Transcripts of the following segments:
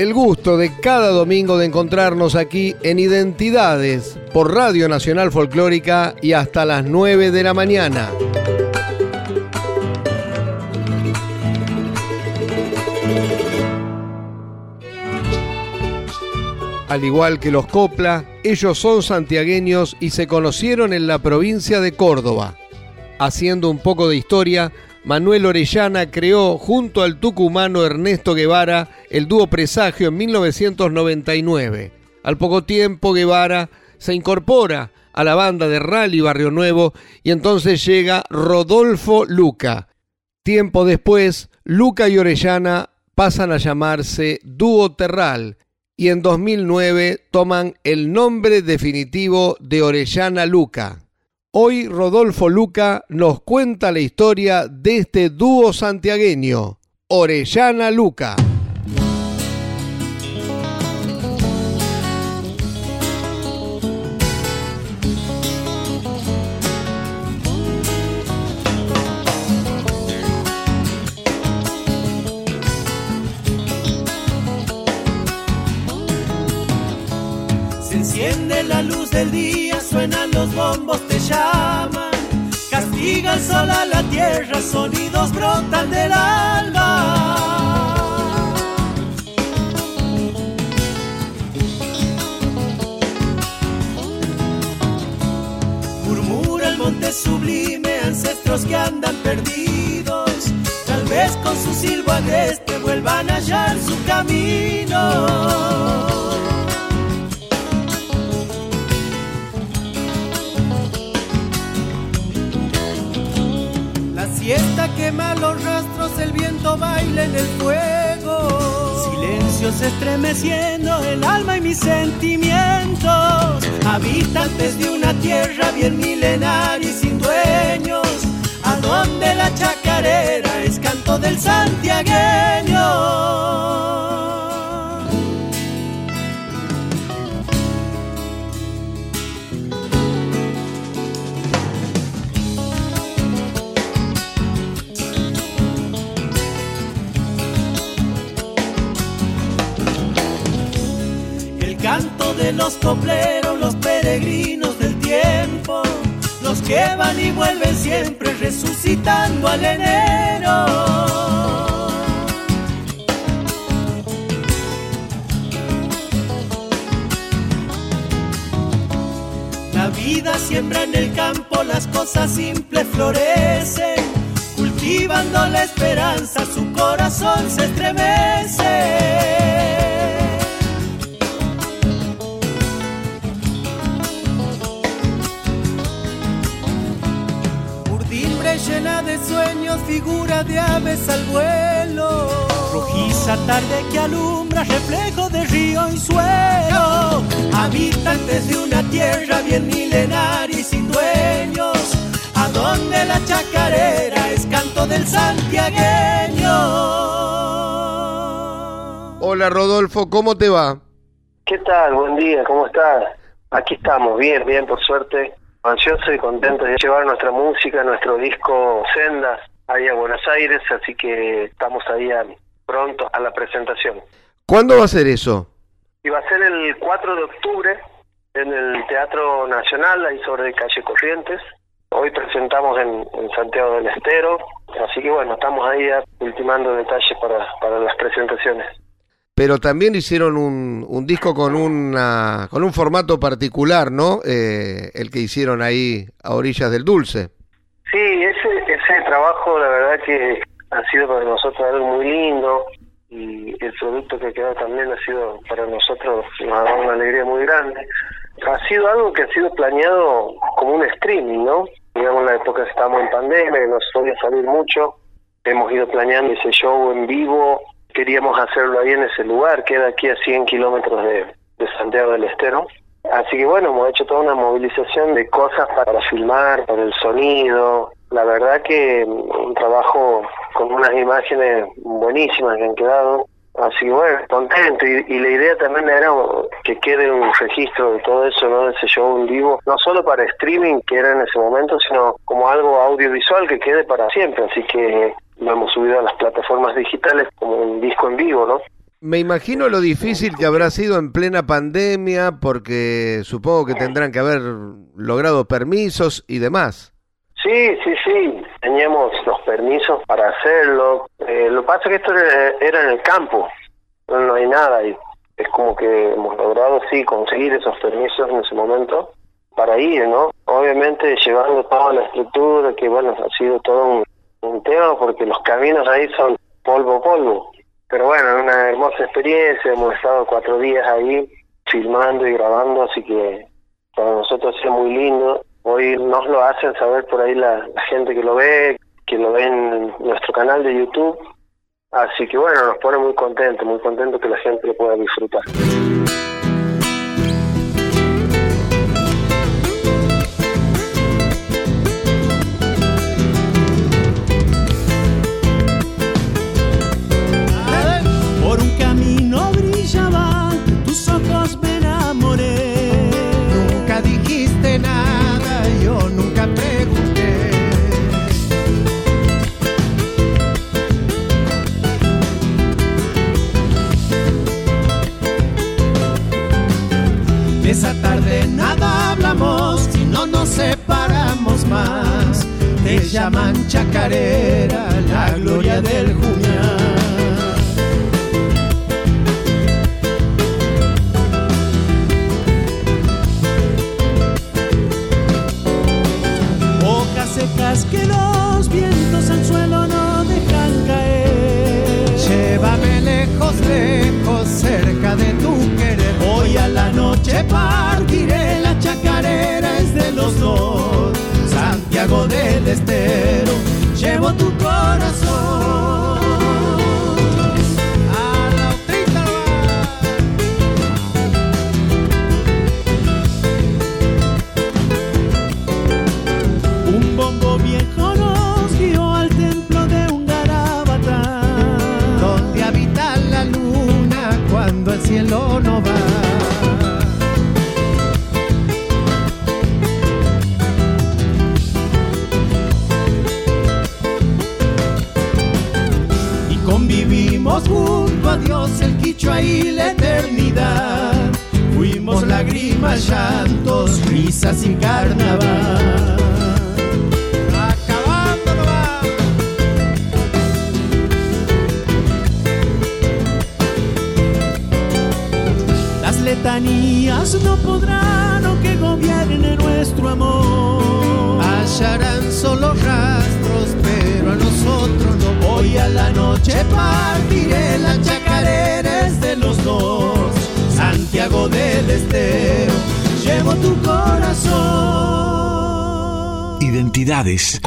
El gusto de cada domingo de encontrarnos aquí en Identidades por Radio Nacional Folclórica y hasta las 9 de la mañana. Al igual que los Copla, ellos son santiagueños y se conocieron en la provincia de Córdoba. Haciendo un poco de historia, Manuel Orellana creó junto al tucumano Ernesto Guevara el dúo Presagio en 1999. Al poco tiempo Guevara se incorpora a la banda de Rally Barrio Nuevo y entonces llega Rodolfo Luca. Tiempo después, Luca y Orellana pasan a llamarse Dúo Terral y en 2009 toman el nombre definitivo de Orellana Luca. Hoy Rodolfo Luca nos cuenta la historia de este dúo santiagueño, Orellana Luca. Se enciende la luz del día, suenan los bombos llaman, castiga el sol a la tierra, sonidos brotan del alma. Murmura el monte sublime, ancestros que andan perdidos, tal vez con su silbo agreste vuelvan a hallar su camino. Quema los rastros, el viento baila en el fuego. Silencios estremeciendo el alma y mis sentimientos. Habitantes de una tierra bien milenaria y sin dueños. A donde la chacarera es canto del santiagueño. Los copleros, los peregrinos del tiempo, los que van y vuelven siempre resucitando al enero. La vida siembra en el campo, las cosas simples florecen, cultivando la esperanza, su corazón se estremece. Llena de sueños, figura de aves al vuelo. Rojiza tarde que alumbra, reflejo de río y suelo. Habitantes de una tierra bien milenaria y sin dueños. A donde la chacarera es canto del santiagueño. Hola Rodolfo, ¿cómo te va? ¿Qué tal? Buen día, ¿cómo estás? Aquí estamos, bien, bien, por suerte ansioso y contento de llevar nuestra música, nuestro disco Sendas ahí a Buenos Aires, así que estamos ahí pronto a la presentación. ¿Cuándo va a ser eso? Y va a ser el 4 de octubre en el Teatro Nacional, ahí sobre calle Corrientes. Hoy presentamos en, Santiago del Estero, así que bueno, estamos ahí ultimando detalles para, para las presentaciones pero también hicieron un, disco con, una, con un formato particular, ¿no? Eh, el que hicieron ahí a orillas del dulce. Sí, ese, ese trabajo la verdad que ha sido para nosotros algo muy lindo y el producto que quedó también ha sido para nosotros una, alegría muy grande. ha sido algo que ha sido planeado como un streaming, ¿no? Digamos, en la época estábamos en pandemia, no podía salir mucho, hemos ido planeando ese show en vivo, queríamos hacerlo ahí en ese lugar, que era aquí a 100 kilómetros de, de Santiago del Estero. Así que bueno, hemos hecho toda una movilización de cosas para filmar, para el sonido. La verdad que un trabajo con unas imágenes buenísimas que han quedado. Así que bueno, contento. Y, la idea también era que quede un registro de todo eso, ¿no? De ese show en vivo, no solo para streaming, que era en ese momento, sino como algo audiovisual que quede para siempre. Así que lo hemos subido a las plataformas digitales como un disco en vivo, ¿no? Me imagino lo difícil que habrá sido en plena pandemia, porque supongo que tendrán que haber logrado permisos y demás. Sí, sí, sí, teníamos los permisos para hacerlo. Eh, lo que pasa es que esto era, en el campo, no, hay nada y es como que hemos logrado, sí, conseguir esos permisos en ese momento para ir, ¿no? Obviamente llevando toda la estructura, que bueno, ha sido todo un, un tema porque los caminos ahí son polvo, polvo. Pero bueno, una hermosa experiencia, hemos estado cuatro días ahí filmando y grabando, así que para nosotros es muy lindo. Hoy nos lo hacen saber por ahí la, gente que lo ve, que lo ve en nuestro canal de YouTube. Así que bueno, nos pone muy contentos, muy contentos que la gente lo pueda disfrutar. Llaman chacarera, la gloria del Jumián.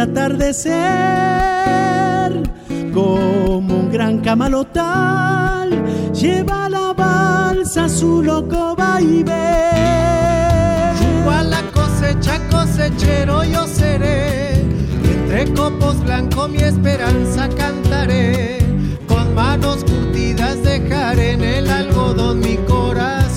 Atardecer como un gran camalotal. Lleva la balsa su loco vaivén rumbo a la cosecha cosechero yo seré. Entre copos blancos mi esperanza cantaré. Con manos curtidas dejaré en el algodón mi corazón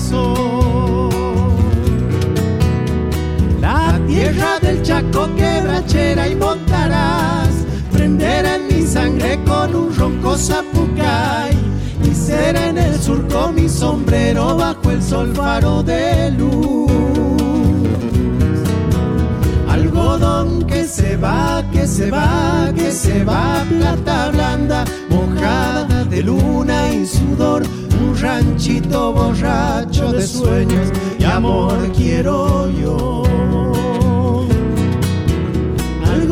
del Chaco quebrachera y montarás, prenderá en mi sangre con un ronco zapucay. Y será en el surco mi sombrero bajo el sol faro de luz. Algodón que se va, que se va, que se va, plata blanda, mojada de luna y sudor, un ranchito borracho de sueños y amor quiero yo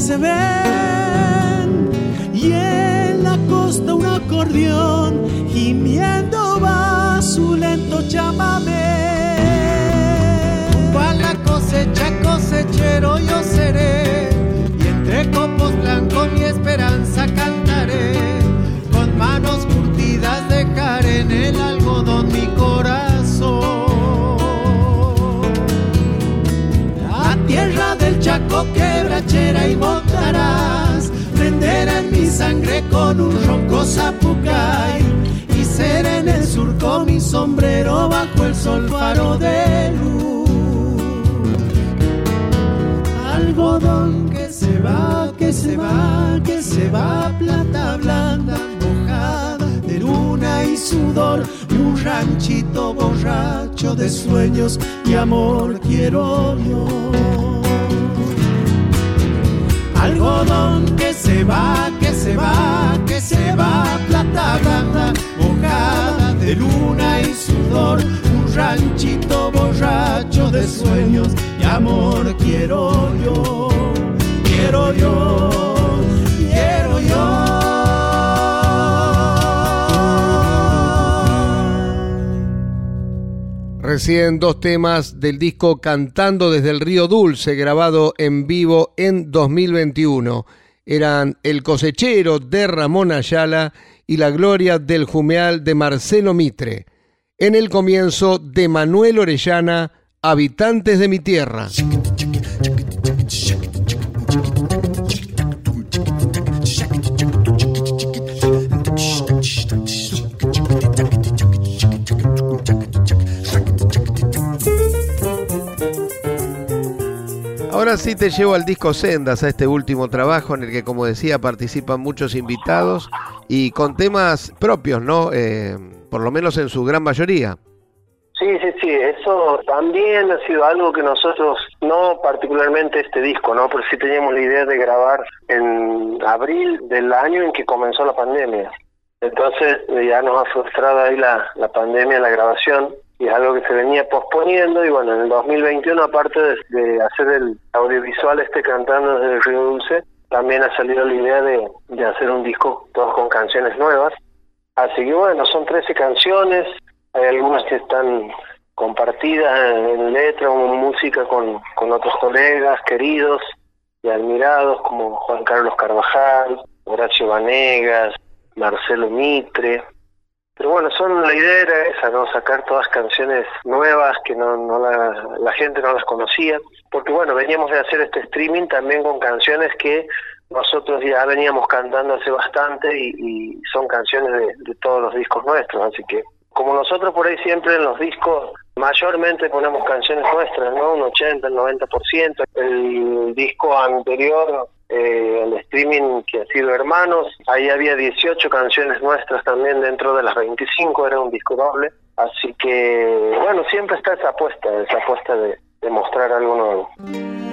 Se ven sangre con un ronco zapucay y seré en el surco mi sombrero bajo el sol faro de luz. Algodón que se va, que se va, que se va, plata blanda, mojada de luna y sudor y un ranchito borracho de sueños y amor quiero yo algodón que se va, se va, que se va, plata blanda, mojada de luna y sudor, un ranchito borracho de sueños y amor quiero yo, quiero yo, quiero yo. Recién dos temas del disco Cantando desde el Río Dulce, grabado en vivo en 2021. Eran El cosechero de Ramón Ayala y La gloria del Jumeal de Marcelo Mitre. En el comienzo de Manuel Orellana, Habitantes de mi tierra. Ahora sí te llevo al disco Sendas, a este último trabajo en el que, como decía, participan muchos invitados y con temas propios, ¿no? Eh, por lo menos en su gran mayoría. Sí, sí, sí, eso también ha sido algo que nosotros, no particularmente este disco, ¿no? Pero sí teníamos la idea de grabar en abril del año en que comenzó la pandemia. Entonces ya nos ha frustrado ahí la, la pandemia, la grabación, y es algo que se venía posponiendo y bueno, en el 2021 aparte de, hacer el audiovisual este cantando desde el Río Dulce, también ha salido la idea de, de hacer un disco todos con canciones nuevas. Así que bueno, son 13 canciones, hay algunas que están compartidas en, letra o en música con, con otros colegas queridos y admirados como Juan Carlos Carvajal, Horacio Vanegas, Marcelo Mitre, pero bueno, son la idea era esa, ¿no? Sacar todas canciones nuevas que no, no la, la gente no las conocía, porque bueno, veníamos de hacer este streaming también con canciones que nosotros ya veníamos cantando hace bastante y, son canciones de, de, todos los discos nuestros, así que como nosotros por ahí siempre en los discos mayormente ponemos canciones nuestras, ¿no? Un 80, el 90%. El disco anterior eh, el streaming que ha sido Hermanos. Ahí había 18 canciones nuestras también dentro de las 25, era un disco doble. Así que, bueno, siempre está esa apuesta, esa apuesta de, de mostrar algo nuevo.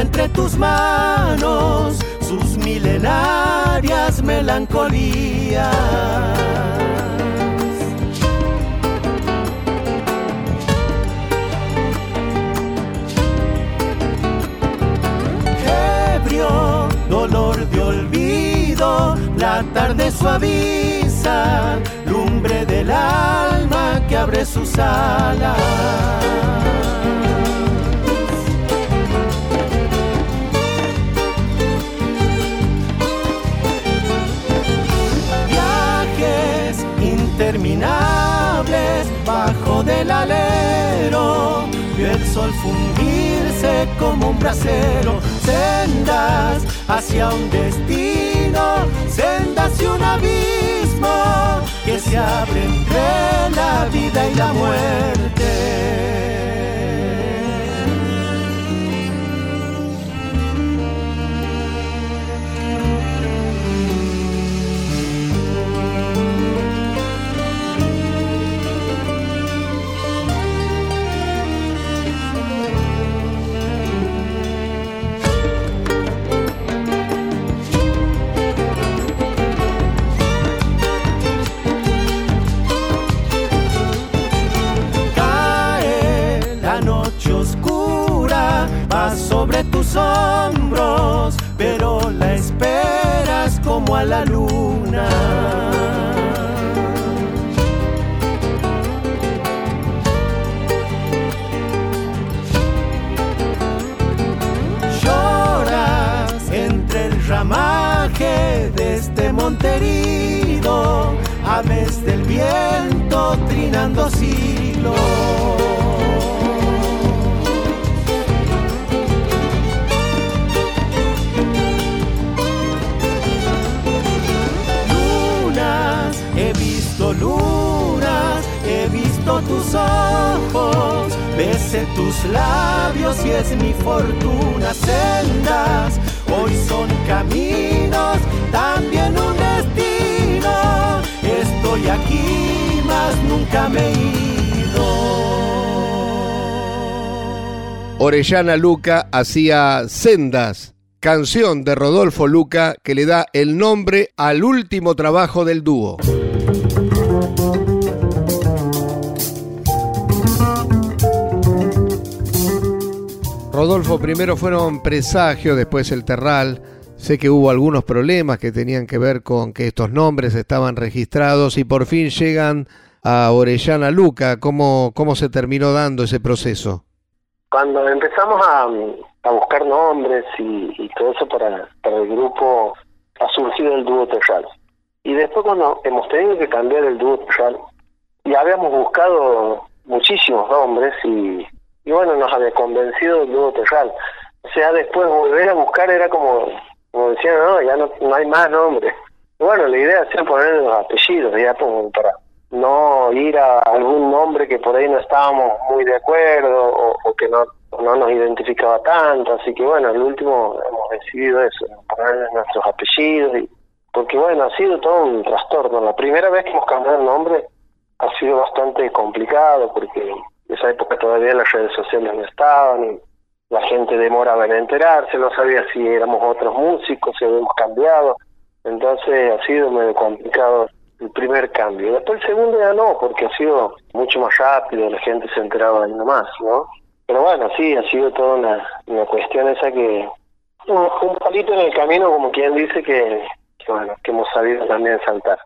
Entre tus manos sus milenarias melancolías. Ebrio, dolor de olvido, la tarde suaviza, lumbre del alma que abre sus alas. El sol fundirse como un brasero, sendas hacia un destino, sendas y un abismo que se abre entre la vida y la muerte. Hombros, pero la esperas como a la luna. Lloras entre el ramaje de este monterido, aves del viento trinando siglos. Tus ojos, bese tus labios y es mi fortuna. Sendas, hoy son caminos, también un destino. Estoy aquí, mas nunca me he ido. Orellana Luca hacía Sendas, canción de Rodolfo Luca que le da el nombre al último trabajo del dúo. Rodolfo, primero fueron Presagio, después El Terral. Sé que hubo algunos problemas que tenían que ver con que estos nombres estaban registrados y por fin llegan a Orellana Luca. ¿Cómo, cómo se terminó dando ese proceso? Cuando empezamos a, buscar nombres y, todo eso para, para el grupo, ha surgido el dúo Terral. Y después cuando hemos tenido que cambiar el dúo Terral, ya habíamos buscado muchísimos nombres y y bueno, nos había convencido el dúo Terral. O sea, después volver a buscar era como, como decían, no, ya no, no hay más nombres. bueno, la idea es poner los apellidos, ya como para no ir a algún nombre que por ahí no estábamos muy de acuerdo o, que no, no nos identificaba tanto. Así que bueno, al último hemos decidido eso, poner nuestros apellidos. Y, porque bueno, ha sido todo un trastorno. La primera vez que hemos cambiado el nombre ha sido bastante complicado porque esa época todavía las redes sociales no estaban y la gente demoraba en enterarse, no sabía si éramos otros músicos, si habíamos cambiado. Entonces ha sido medio complicado el primer cambio. Después el segundo ya no, porque ha sido mucho más rápido, la gente se enteraba de más, ¿no? Pero bueno, sí, ha sido toda una, una cuestión esa que... Un, un palito en el camino, como quien dice, que, que, bueno, que hemos sabido también saltar.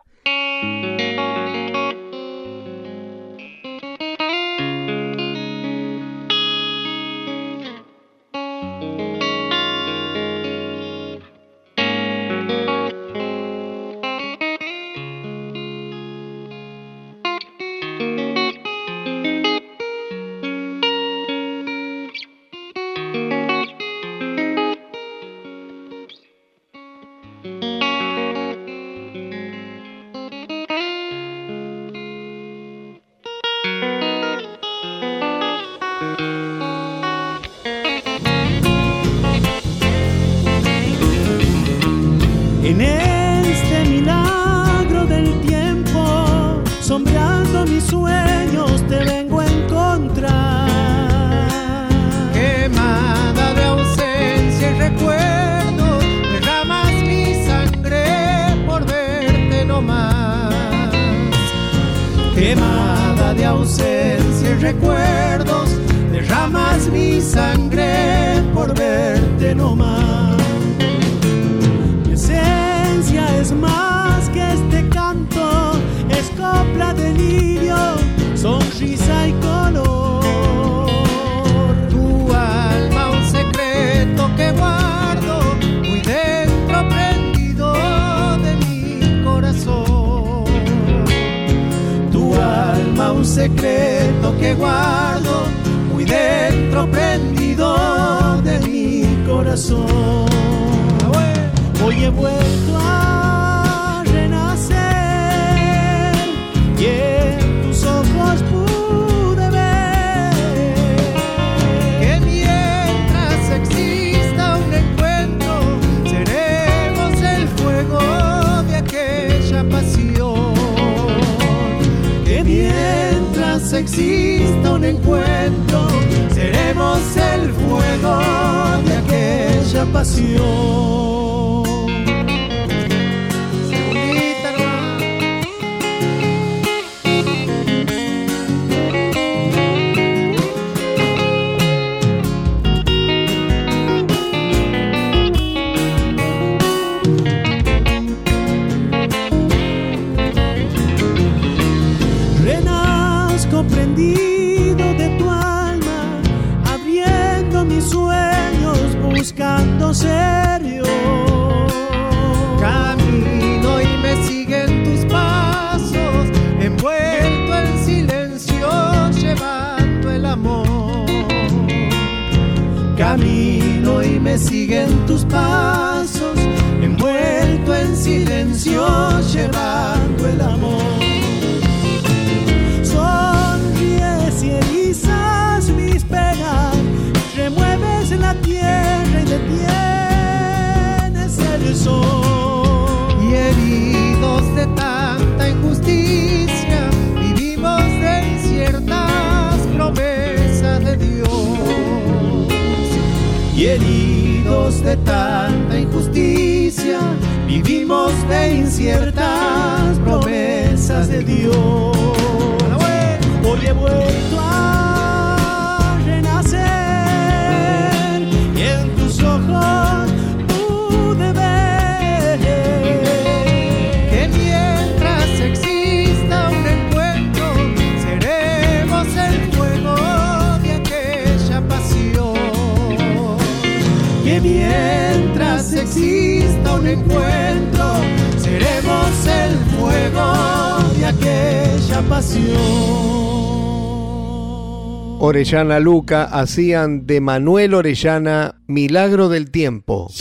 Que mientras exista un encuentro seremos el fuego de aquella pasión. Siguen tus pasos, envuelto en silencio, llevando el amor. Sonríes y erizas mis penas, remueves la tierra y detienes el sol. Y heridos de tanta injusticia, vivimos de inciertas promesas de Dios y heridos de tanta injusticia, vivimos de inciertas promesas de Dios. Hoy he vuelto a mientras exista un encuentro seremos el fuego de aquella pasión. Orellana Luca hacían de Manuel Orellana Milagro del Tiempo.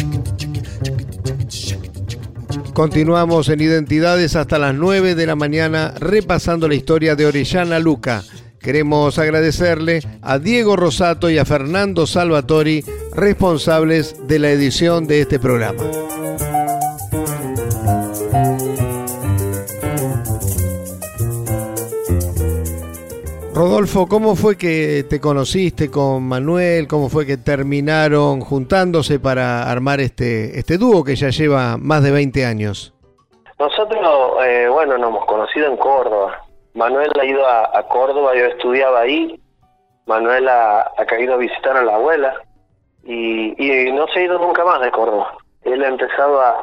Continuamos en Identidades hasta las 9 de la mañana repasando la historia de Orellana Luca. Queremos agradecerle a Diego Rosato y a Fernando Salvatori, responsables de la edición de este programa. Rodolfo, ¿cómo fue que te conociste con Manuel? ¿Cómo fue que terminaron juntándose para armar este, este dúo que ya lleva más de 20 años? Nosotros, eh, bueno, nos hemos conocido en Córdoba. Manuel ha ido a, Córdoba, yo estudiaba ahí. Manuel ha, caído a visitar a la abuela y, no se ha ido nunca más de Córdoba. Él ha empezado a,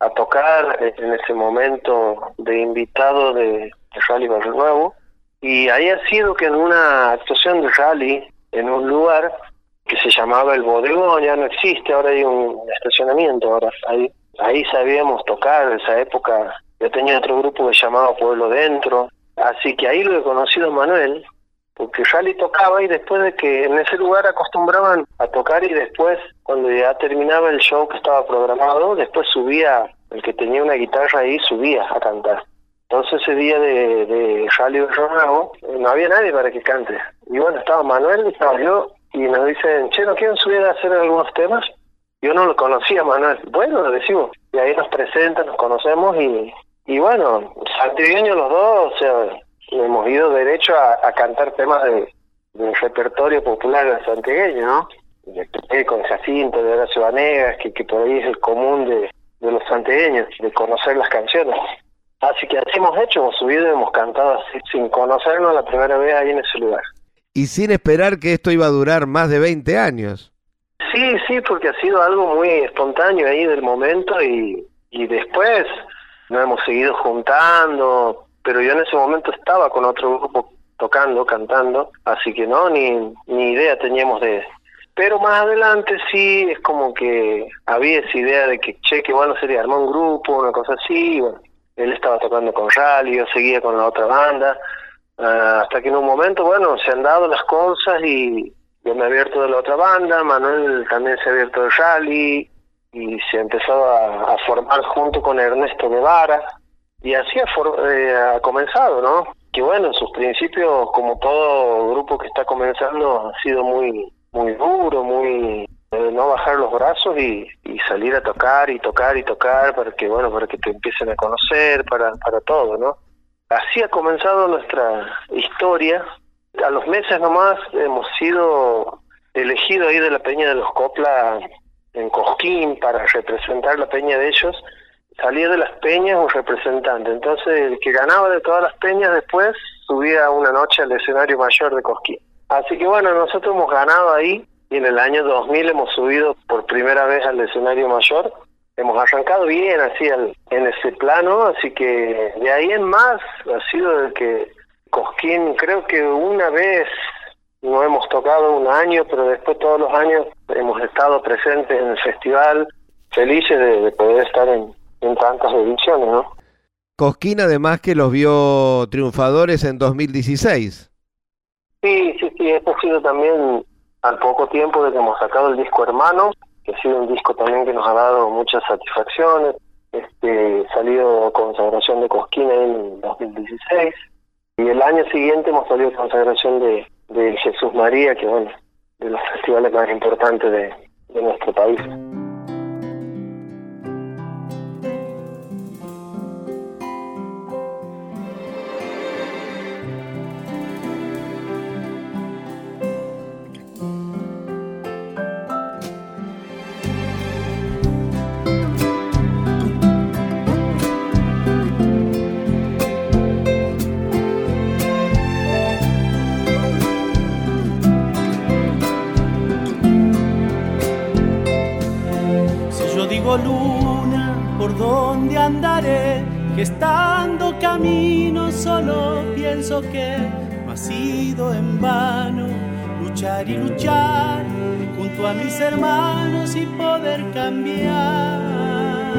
a tocar en ese momento de invitado de, de Rally Barrio Nuevo y ahí ha sido que en una actuación de rally en un lugar que se llamaba el bodegón, ya no existe, ahora hay un estacionamiento, ahora ahí, ahí sabíamos tocar, en esa época yo tenía otro grupo que se llamaba Pueblo Dentro, así que ahí lo he conocido a Manuel, porque Rally tocaba y después de que en ese lugar acostumbraban a tocar y después cuando ya terminaba el show que estaba programado, después subía, el que tenía una guitarra ahí subía a cantar. Entonces ese día de, de Rally eh, no había nadie para que cante. Y bueno, estaba Manuel, estaba yo, y nos dicen, che, ¿no quieren subir a hacer algunos temas? Yo no lo conocía, Manuel. Bueno, le decimos. Y ahí nos presentan, nos conocemos y, y bueno, santigueños los dos, o sea, hemos ido derecho a, a cantar temas de, del repertorio popular santigueño, ¿no? De, con Jacinto, de Horacio Vanegas, que, que por ahí es el común de, de los santiagueños, de conocer las canciones. Así que así hemos hecho, hemos subido y hemos cantado así, sin conocernos la primera vez ahí en ese lugar. Y sin esperar que esto iba a durar más de 20 años. Sí, sí, porque ha sido algo muy espontáneo ahí del momento y, y después nos hemos seguido juntando, pero yo en ese momento estaba con otro grupo tocando, cantando, así que no, ni, ni idea teníamos de... Pero más adelante sí, es como que había esa idea de que, che, que bueno sería armar un grupo, una cosa así, bueno, él estaba tocando con Rally, yo seguía con la otra banda, ah, hasta que en un momento, bueno, se han dado las cosas y yo me he abierto de la otra banda, Manuel también se ha abierto de Rally y se empezó a, a formar junto con Ernesto Guevara y así ha, eh, ha comenzado, ¿no? Que bueno, en sus principios, como todo grupo que está comenzando, ha sido muy muy duro, muy no bajar los brazos y, y, salir a tocar y tocar y tocar para que bueno para que te empiecen a conocer para para todo no así ha comenzado nuestra historia a los meses nomás hemos sido elegidos ahí de la peña de los Copla en Cosquín para representar la peña de ellos salía de las peñas un representante entonces el que ganaba de todas las peñas después subía una noche al escenario mayor de Cosquín así que bueno nosotros hemos ganado ahí y en el año 2000 hemos subido por primera vez al escenario mayor. Hemos arrancado bien así en ese plano, así que de ahí en más ha sido de que Cosquín creo que una vez no hemos tocado un año, pero después todos los años hemos estado presentes en el festival, felices de, poder estar en, en tantas ediciones, ¿no? Cosquín además que los vio triunfadores en 2016. Sí, sí, sí, esto ha sido también al poco tiempo de que hemos sacado el disco Hermano, que ha sido un disco también que nos ha dado muchas satisfacciones, este salido consagración de Cosquina en 2016 y el año siguiente hemos salido consagración de, de Jesús María, que bueno, de los festivales más importantes de, de nuestro país. Luna, ¿por dónde andaré? Que estando camino solo pienso que no ha sido en vano luchar y luchar junto a mis hermanos y poder cambiar.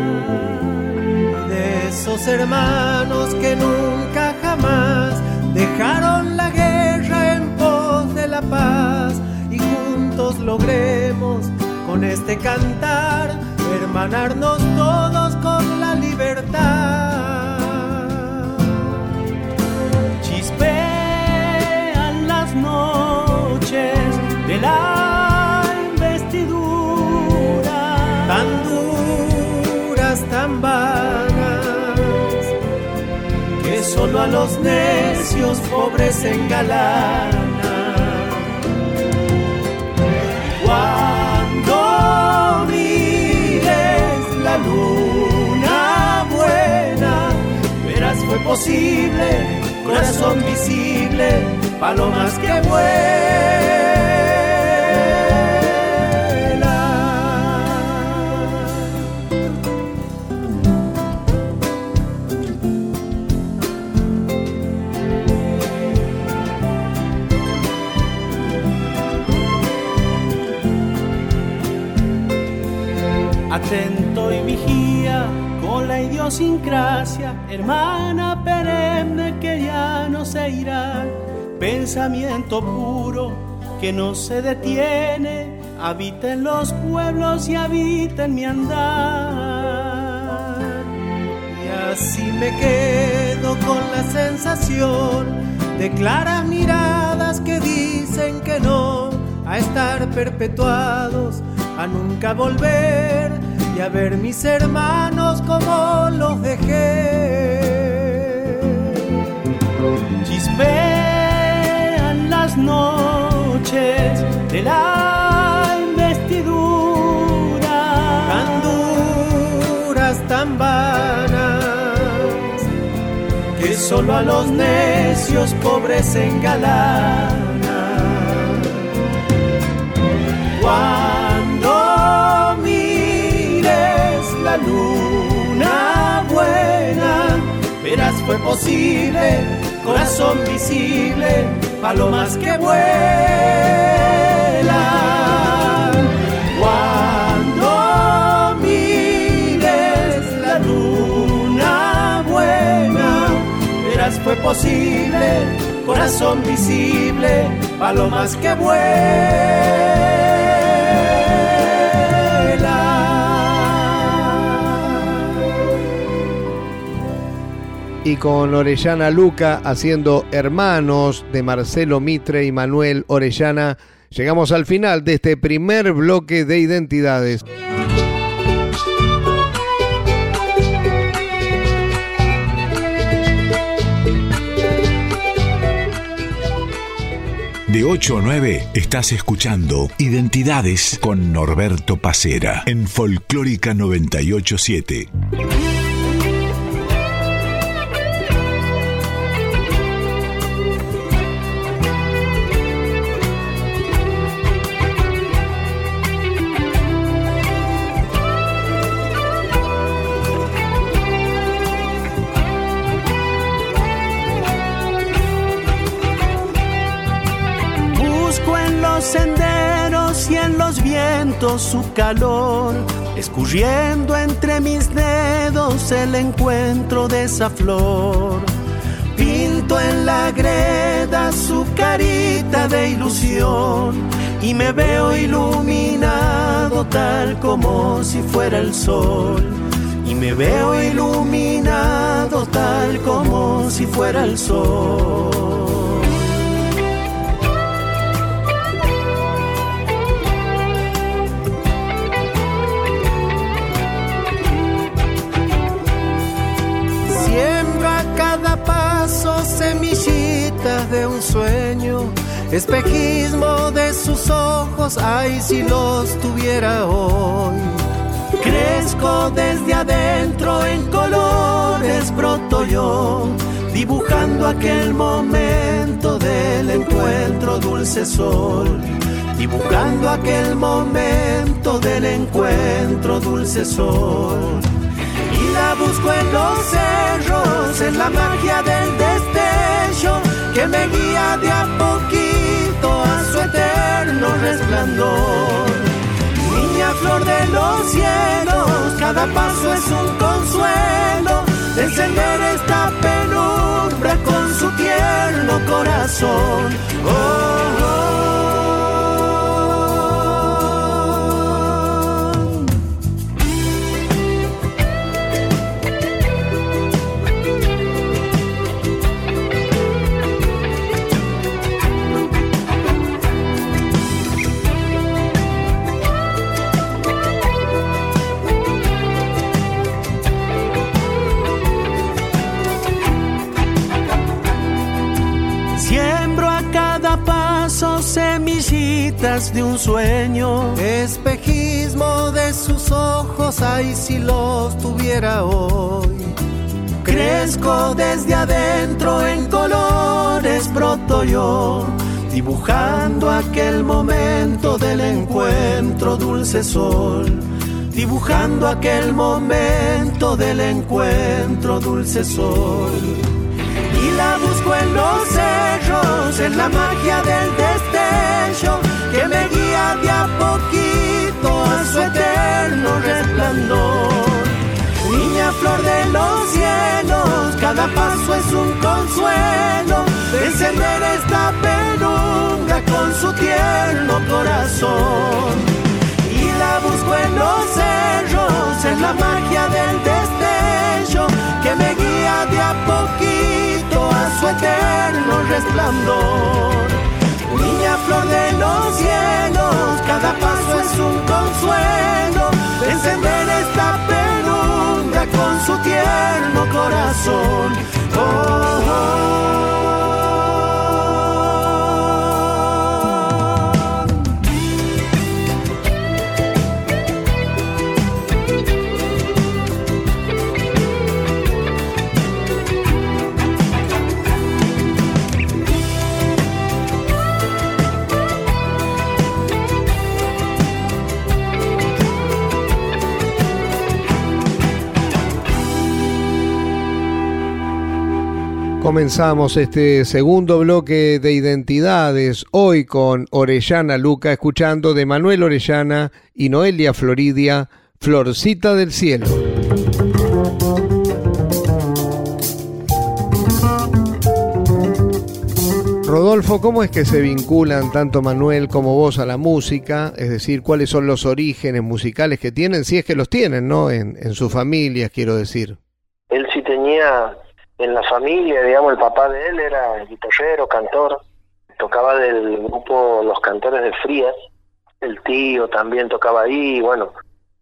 De esos hermanos que nunca jamás dejaron la guerra en pos de la paz y juntos logremos con este cantar hermanarnos todos con la libertad. Chispean las noches de la investidura, tan duras, tan vanas, que solo a los necios pobres engalan fue posible, corazón visible, palomas que vuelan. atento y vigía con la idiosincrasia, hermana que ya no se irá, pensamiento puro que no se detiene, habita en los pueblos y habita en mi andar. Y así me quedo con la sensación de claras miradas que dicen que no a estar perpetuados, a nunca volver y a ver mis hermanos como los dejé. Chispean las noches de la investidura, tan duras, tan vanas, solo a los necios pobres engalana. Cuando mires la luna buena, verás fue posible, corazón visible, palomas que vuelan. Cuando mires la luna buena, verás fue posible, corazón visible, palomas que vuelan. Y con Orellana Luca haciendo Hermanos de Marcelo Mitre y Manuel Orellana, llegamos al final de este primer bloque de identidades. De 8 a 9 estás escuchando Identidades con Norberto Pacera en Folclórica 987. Su calor, escurriendo entre mis dedos el encuentro de esa flor. Pinto en la greda su carita de ilusión y me veo iluminado tal como si fuera el sol. Y me veo iluminado tal como si fuera el sol. Semillitas de un sueño, espejismo de sus ojos, ay si los tuviera hoy. Crezco desde adentro en colores, broto yo, dibujando aquel momento del encuentro dulce sol. Dibujando aquel momento del encuentro dulce sol busco en los cerros, en la magia del destello que me guía de a poquito a su eterno resplandor. Niña flor de los cielos, cada paso es un consuelo de encender esta penumbra con su tierno corazón. oh. oh. De un sueño, espejismo de sus ojos, ay si los tuviera hoy. Crezco desde adentro en colores, broto yo, dibujando aquel momento del encuentro, dulce sol. Dibujando aquel momento del encuentro, dulce sol. En los cerros, en la magia del destello que me guía de a poquito a su eterno resplandor. Niña flor de los cielos, cada paso es un consuelo de encender esta penumbra con su tierno corazón. Y la busco en los cerros, en la magia del destello que me guía de a poquito su eterno resplandor niña flor de los cielos, cada paso es un consuelo de encender esta penumbra con su tierno corazón. oh. oh. Comenzamos este segundo bloque de identidades, hoy con Orellana Luca, escuchando de Manuel Orellana y Noelia Floridia, Florcita del Cielo. Rodolfo, ¿cómo es que se vinculan tanto Manuel como vos a la música? Es decir, ¿cuáles son los orígenes musicales que tienen? Si es que los tienen, ¿no? En, en sus familias, quiero decir. Él sí tenía en la familia, digamos, el papá de él era guitarrero, cantor, tocaba del grupo Los Cantores de Frías, el tío también tocaba ahí, bueno,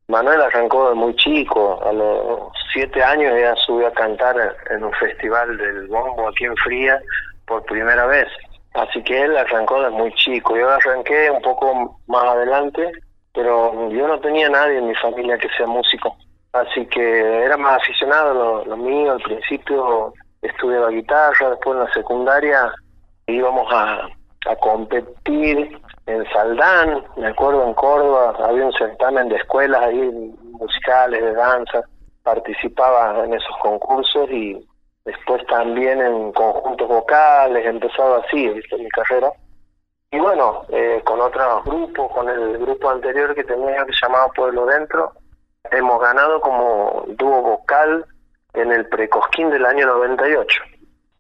Manuel arrancó de muy chico, a los siete años ya subió a cantar en un festival del bombo aquí en Frías por primera vez, así que él arrancó de muy chico, yo arranqué un poco más adelante, pero yo no tenía nadie en mi familia que sea músico Así que era más aficionado lo, mío. Al principio estudiaba guitarra, después en la secundaria íbamos a, a competir en Saldán, me acuerdo en Córdoba, había un certamen de escuelas ahí musicales, de danza, participaba en esos concursos y después también en conjuntos vocales, empezaba así, ¿viste? mi carrera. Y bueno, eh, con otro grupo, con el grupo anterior que tenía que se Pueblo Dentro, hemos ganado como dúo vocal en el Precosquín del año 98.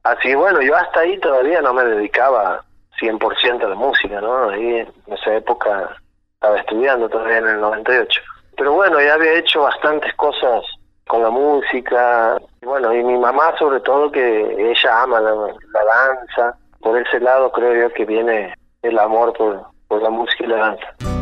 Así bueno, yo hasta ahí todavía no me dedicaba 100% a la música, ¿no? Ahí en esa época estaba estudiando todavía en el 98. Pero bueno, ya había hecho bastantes cosas con la música. Bueno, y mi mamá sobre todo que ella ama la, la danza. Por ese lado creo yo que viene el amor por, por la música y la danza.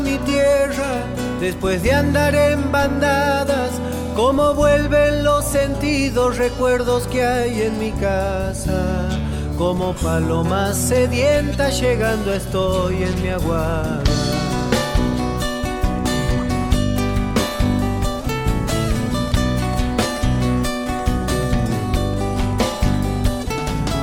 Mi tierra después de andar en bandadas. Cómo vuelven los sentidos, recuerdos que hay en mi casa. Como paloma sedienta llegando estoy en mi aguada.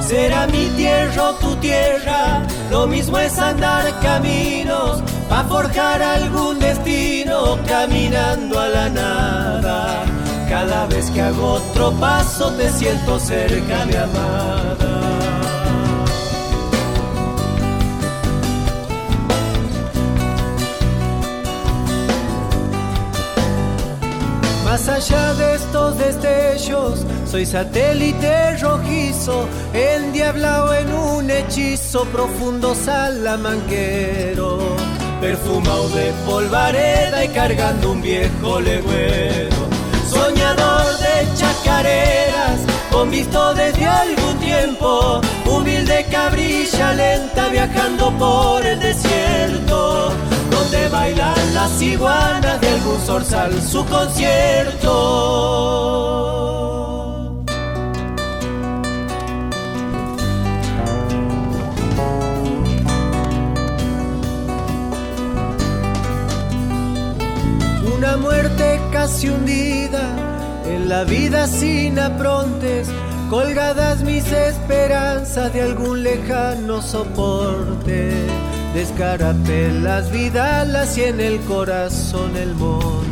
Será mi tierra o tu tierra, lo mismo es andar caminos a forjar algún destino caminando a la nada. Cada vez que hago otro paso te siento cerca, mi amada. Más allá de estos destellos, soy satélite rojizo, endiablado en un hechizo profundo salamanquero perfumado de polvareda y cargando un viejo legüero. Soñador de chacareras, con visto desde algún tiempo, humilde cabrilla lenta viajando por el desierto, donde bailan las iguanas de algún zorzal su concierto. La vida sin aprontes, colgadas mis esperanzas de algún lejano soporte. Descarate las vidalas y en el corazón el monte.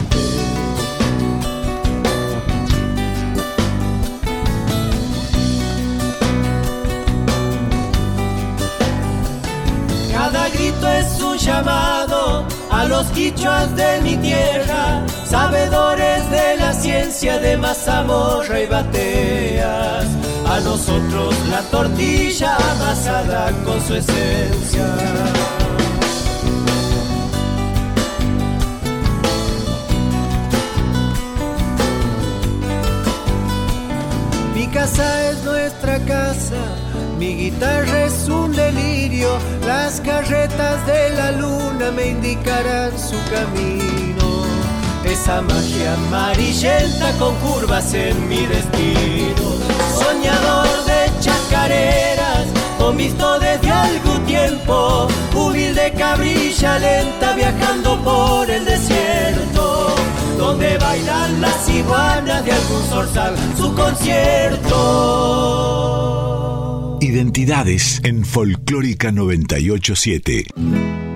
A los quichuas de mi tierra, sabedores de la ciencia de mazamorra y bateas. A nosotros la tortilla amasada con su esencia. Mi casa es nuestra casa mi guitarra es un delirio, las carretas de la luna me indicarán su camino. Esa magia amarillenta con curvas en mi destino. Soñador de chacareras, visto desde algún tiempo, humilde cabrilla lenta viajando por el desierto, donde bailan las iguanas de algún zorzal su concierto. Identidades en Folclórica 987.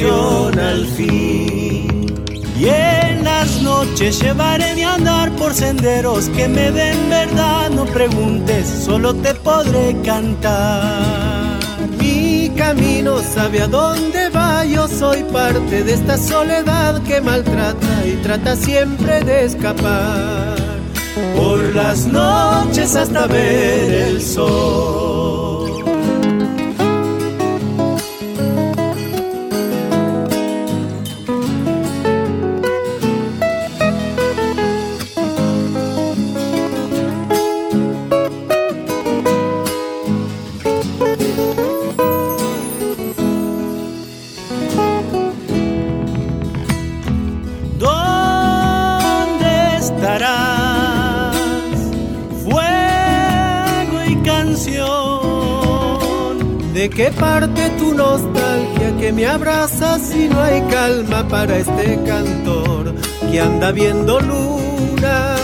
Al fin. Y en las noches llevaré mi andar por senderos que me den verdad. No preguntes, solo te podré cantar. Mi camino sabe a dónde va, yo soy parte de esta soledad que maltrata y trata siempre de escapar. Por las noches hasta ver el sol. ¿De qué parte tu nostalgia que me abraza si no hay calma para este cantor que anda viendo lunas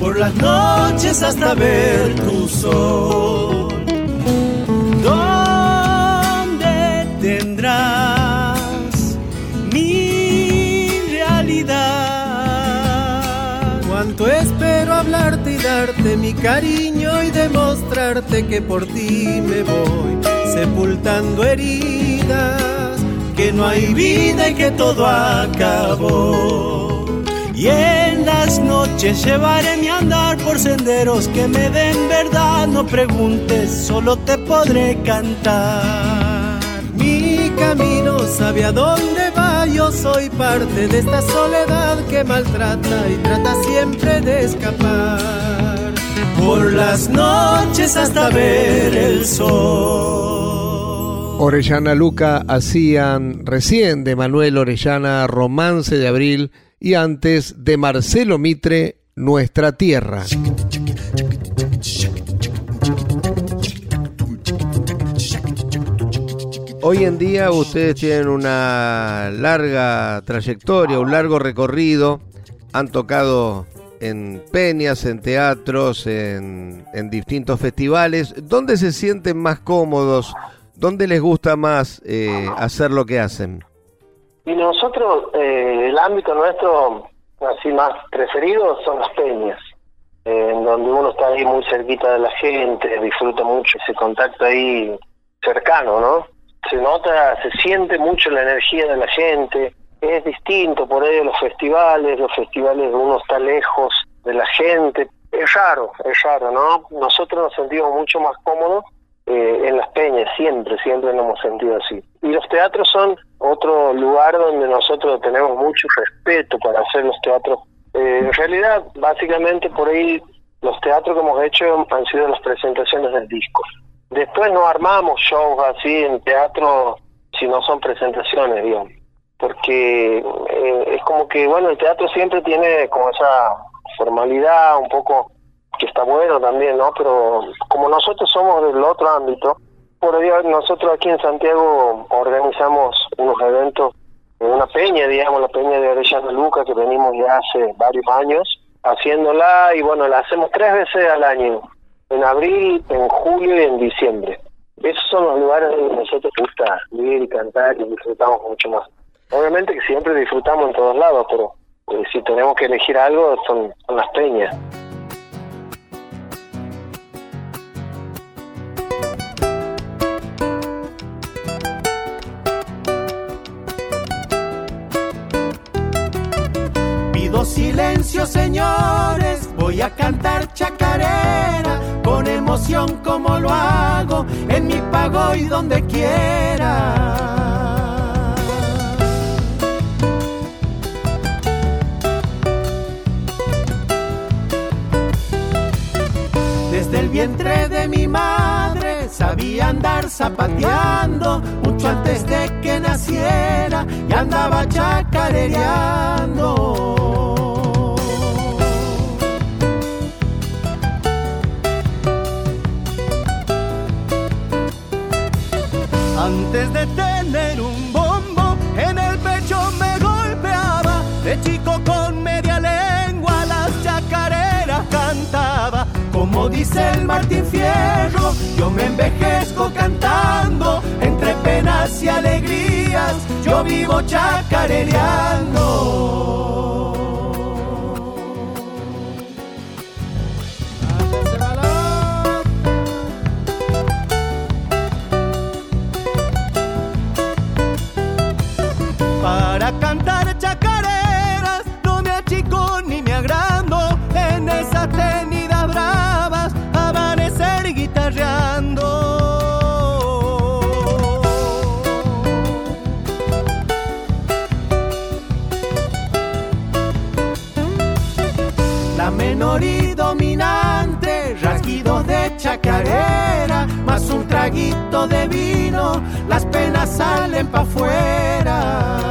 por las noches hasta ver tu sol? Darte mi cariño y demostrarte que por ti me voy sepultando heridas, que no hay vida y que todo acabó. Y en las noches llevaré mi andar por senderos que me den verdad, no preguntes, solo te podré cantar. Mi camino sabe a dónde va, yo soy parte de esta soledad que maltrata y trata siempre de escapar. Por las noches hasta ver el sol. Orellana Luca hacían recién de Manuel Orellana Romance de Abril y antes de Marcelo Mitre Nuestra Tierra. Hoy en día ustedes tienen una larga trayectoria, un largo recorrido, han tocado en peñas, en teatros, en, en distintos festivales. ¿Dónde se sienten más cómodos? ¿Dónde les gusta más eh, hacer lo que hacen? Y nosotros, eh, el ámbito nuestro, así más preferido, son las peñas, eh, en donde uno está ahí muy cerquita de la gente, disfruta mucho ese contacto ahí cercano, ¿no? Se nota, se siente mucho la energía de la gente, es distinto por ello los festivales, los festivales uno está lejos de la gente, es raro, es raro, ¿no? Nosotros nos sentimos mucho más cómodos eh, en las peñas, siempre, siempre nos hemos sentido así. Y los teatros son otro lugar donde nosotros tenemos mucho respeto para hacer los teatros. Eh, en realidad, básicamente por ahí los teatros que hemos hecho han sido las presentaciones del disco. Después no armamos shows así en teatro si no son presentaciones, digamos. Porque eh, es como que, bueno, el teatro siempre tiene como esa formalidad, un poco que está bueno también, ¿no? Pero como nosotros somos del otro ámbito, por ello nosotros aquí en Santiago organizamos unos eventos en una peña, digamos, la peña de Orellana Luca, que venimos ya hace varios años haciéndola y bueno, la hacemos tres veces al año, en abril, en julio y en diciembre. Esos son los lugares donde nosotros gusta vivir y cantar y disfrutamos mucho más. Obviamente que siempre disfrutamos en todos lados, pero eh, si tenemos que elegir algo son, son las peñas. silencio, señores, voy a cantar chacarera con emoción como lo hago en mi pago y donde quiera. El vientre de mi madre sabía andar zapateando mucho antes de que naciera y andaba chacarereando. Como dice el Martín Fierro, yo me envejezco cantando. Entre penas y alegrías, yo vivo chacarereando. Más un traguito de vino, las penas salen pa' afuera.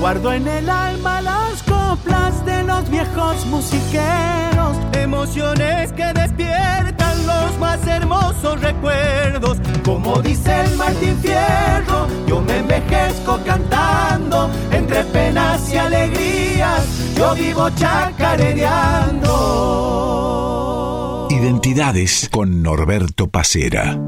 Guardo en el alma las coplas de los viejos musiqueros, emociones que despiertan los más hermosos recuerdos. Como dice el Martín Fierro, yo me envejezco cantando entre penas y alegrías. Yo vivo chacarereando. Identidades con Norberto Pacera.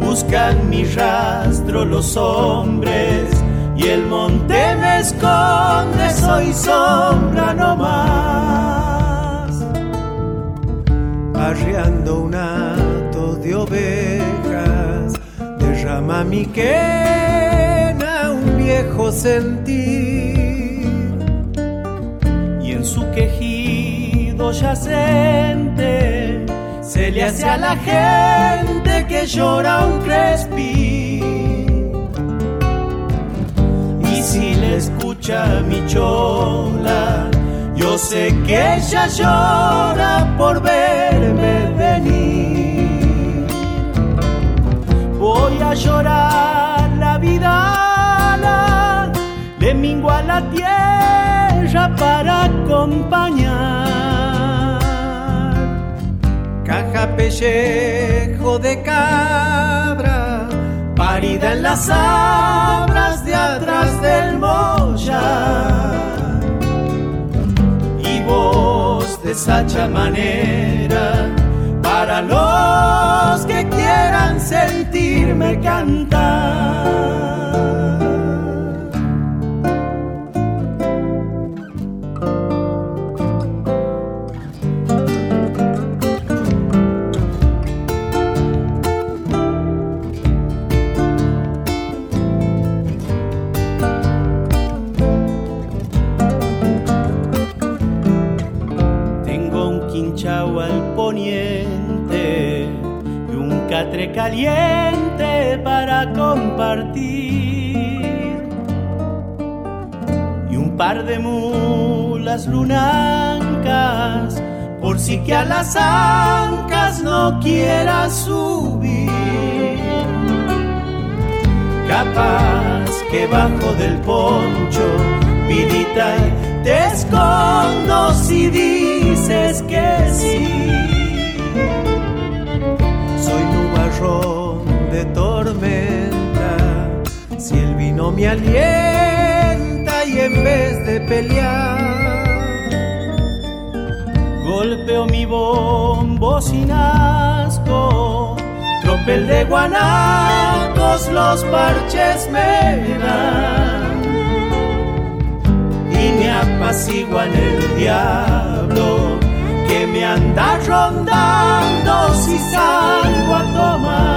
Buscan mi rastro los hombres y el monte me esconde, soy sombra nomás arreando un hato de ovejas, derrama mi quena un viejo sentir. Y en su quejido yacente se le hace a la gente que llora un crespín. Y si le escucha mi chola, yo sé que ella llora por verme venir. Voy a llorar la vida, le mingo a la tierra para acompañar. Pellejo de cabra, parida en las abras de atrás del mollar de sacha manera para los que quieran sentirme cantar. Caliente para compartir y un par de mulas lunancas por si que a las ancas no quieras subir. Capaz que bajo del poncho, vidita, te escondo si dices que sí. Tormenta, si el vino me alienta y en vez de pelear golpeo mi bombo sin asco, tropel de guanacos los parches me dan y me apaciguan el diablo que me anda rondando si salgo a tomar.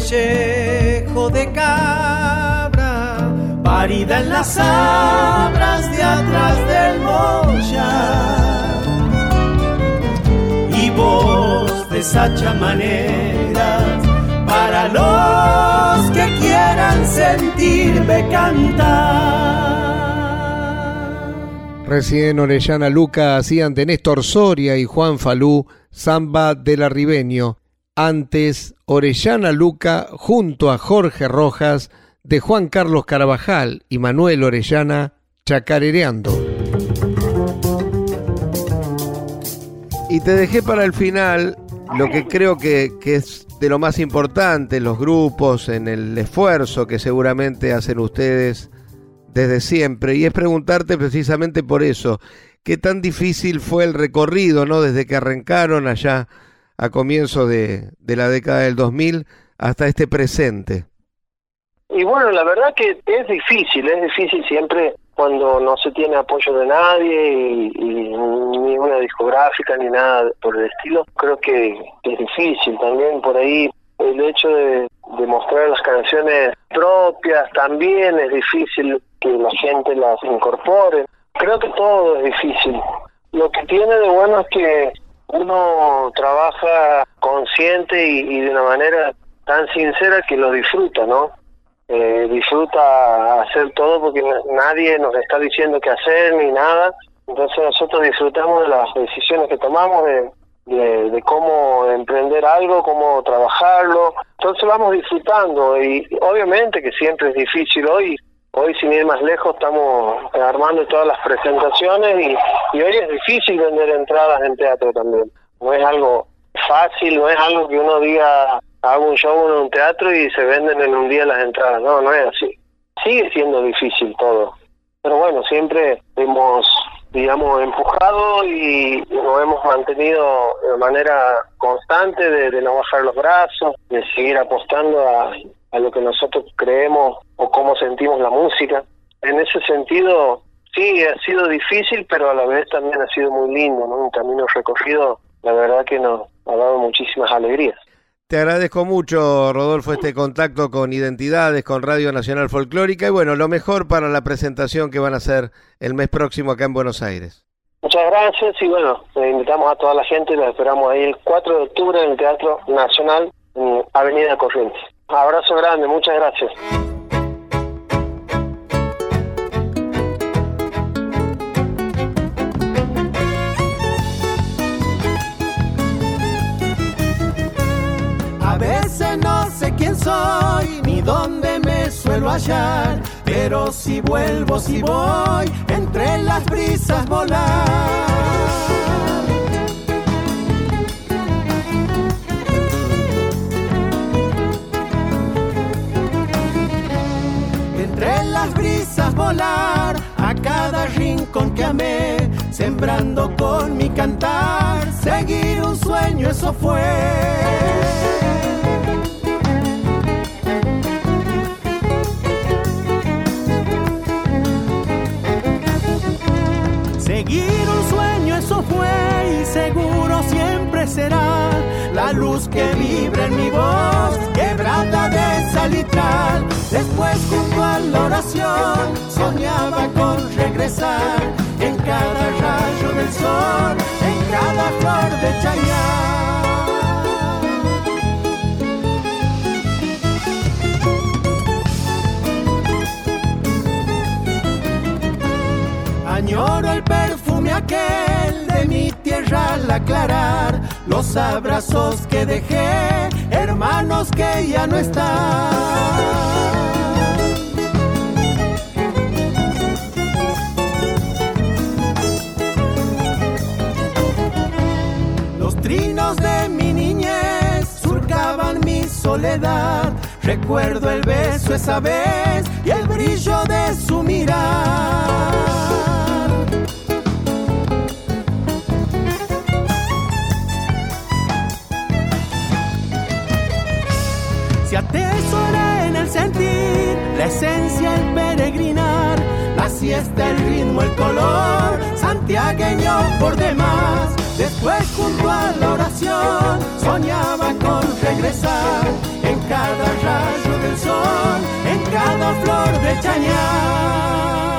Pellejo de cabra, parida en las abras de atrás del moya. Y voz de sacha maneras para los que quieran sentirme cantar. Recién Orellana Luca hacían de Néstor Soria y Juan Falú Samba del Arribeño. Antes, Orellana Luca junto a Jorge Rojas de Juan Carlos Carabajal y Manuel Orellana chacarereando. Y te dejé para el final lo que creo que, que, es de lo más importante, los grupos, en el esfuerzo que seguramente hacen ustedes desde siempre y es preguntarte precisamente por eso, qué tan difícil fue el recorrido, ¿no? Desde que arrancaron allá a comienzo de, de la década del 2000 hasta este presente. Y bueno, la verdad que es difícil, es difícil siempre cuando no se tiene apoyo de nadie y, ni una discográfica ni nada por el estilo. Creo que es difícil también por ahí el hecho de, de mostrar las canciones propias también es difícil que la gente las incorpore. Creo que todo es difícil. Lo que tiene de bueno es que uno trabaja consciente y, de una manera tan sincera que lo disfruta, ¿no? Eh, disfruta hacer todo porque nadie nos está diciendo qué hacer ni nada. Entonces nosotros disfrutamos de las decisiones que tomamos, de, de, cómo emprender algo, cómo trabajarlo. Entonces vamos disfrutando y obviamente que siempre es difícil hoy Hoy, sin ir más lejos, estamos armando todas las presentaciones y, y hoy es difícil vender entradas en teatro también. No es algo fácil, no es algo que uno diga, hago un show en un teatro y se venden en un día las entradas. No, no es así. Sigue siendo difícil todo. Pero bueno, siempre hemos, digamos, empujado y nos hemos mantenido de manera constante de, de no bajar los brazos, de seguir apostando a, a lo que nosotros creemos o cómo sentimos la música. En ese sentido, sí, ha sido difícil, pero a la vez también ha sido muy lindo, ¿no? Un camino recorrido, la verdad que nos ha dado muchísimas alegrías. Te agradezco mucho, Rodolfo, este contacto con Identidades, con Radio Nacional Folclórica y bueno, lo mejor para la presentación que van a hacer el mes próximo acá en Buenos Aires. Muchas gracias y bueno, invitamos a toda la gente, los esperamos ahí el 4 de octubre en el Teatro Nacional, en Avenida Corrientes. Abrazo grande, muchas gracias. A veces no sé quién soy ni dónde me suelo hallar, pero si vuelvo, si voy, entre las brisas volar. Brisas volar a cada rincón que amé, sembrando con mi cantar, seguir un sueño, eso fue. Seguro siempre será la luz que vibra en mi voz, quebrada de salitral. Después junto a la oración soñaba con regresar en cada rayo del sol, en cada flor de chayán. Añoro el perfume aquel de mi al aclarar los abrazos que dejé, hermanos que ya no están. Los trinos de mi niñez surcaban mi soledad. Recuerdo el beso esa vez y el brillo de su mirar. la esencia, el peregrinar, la siesta, el ritmo, el color, santiagueño por demás. Después junto a la oración soñaba con regresar en cada rayo del sol, en cada flor de chañar.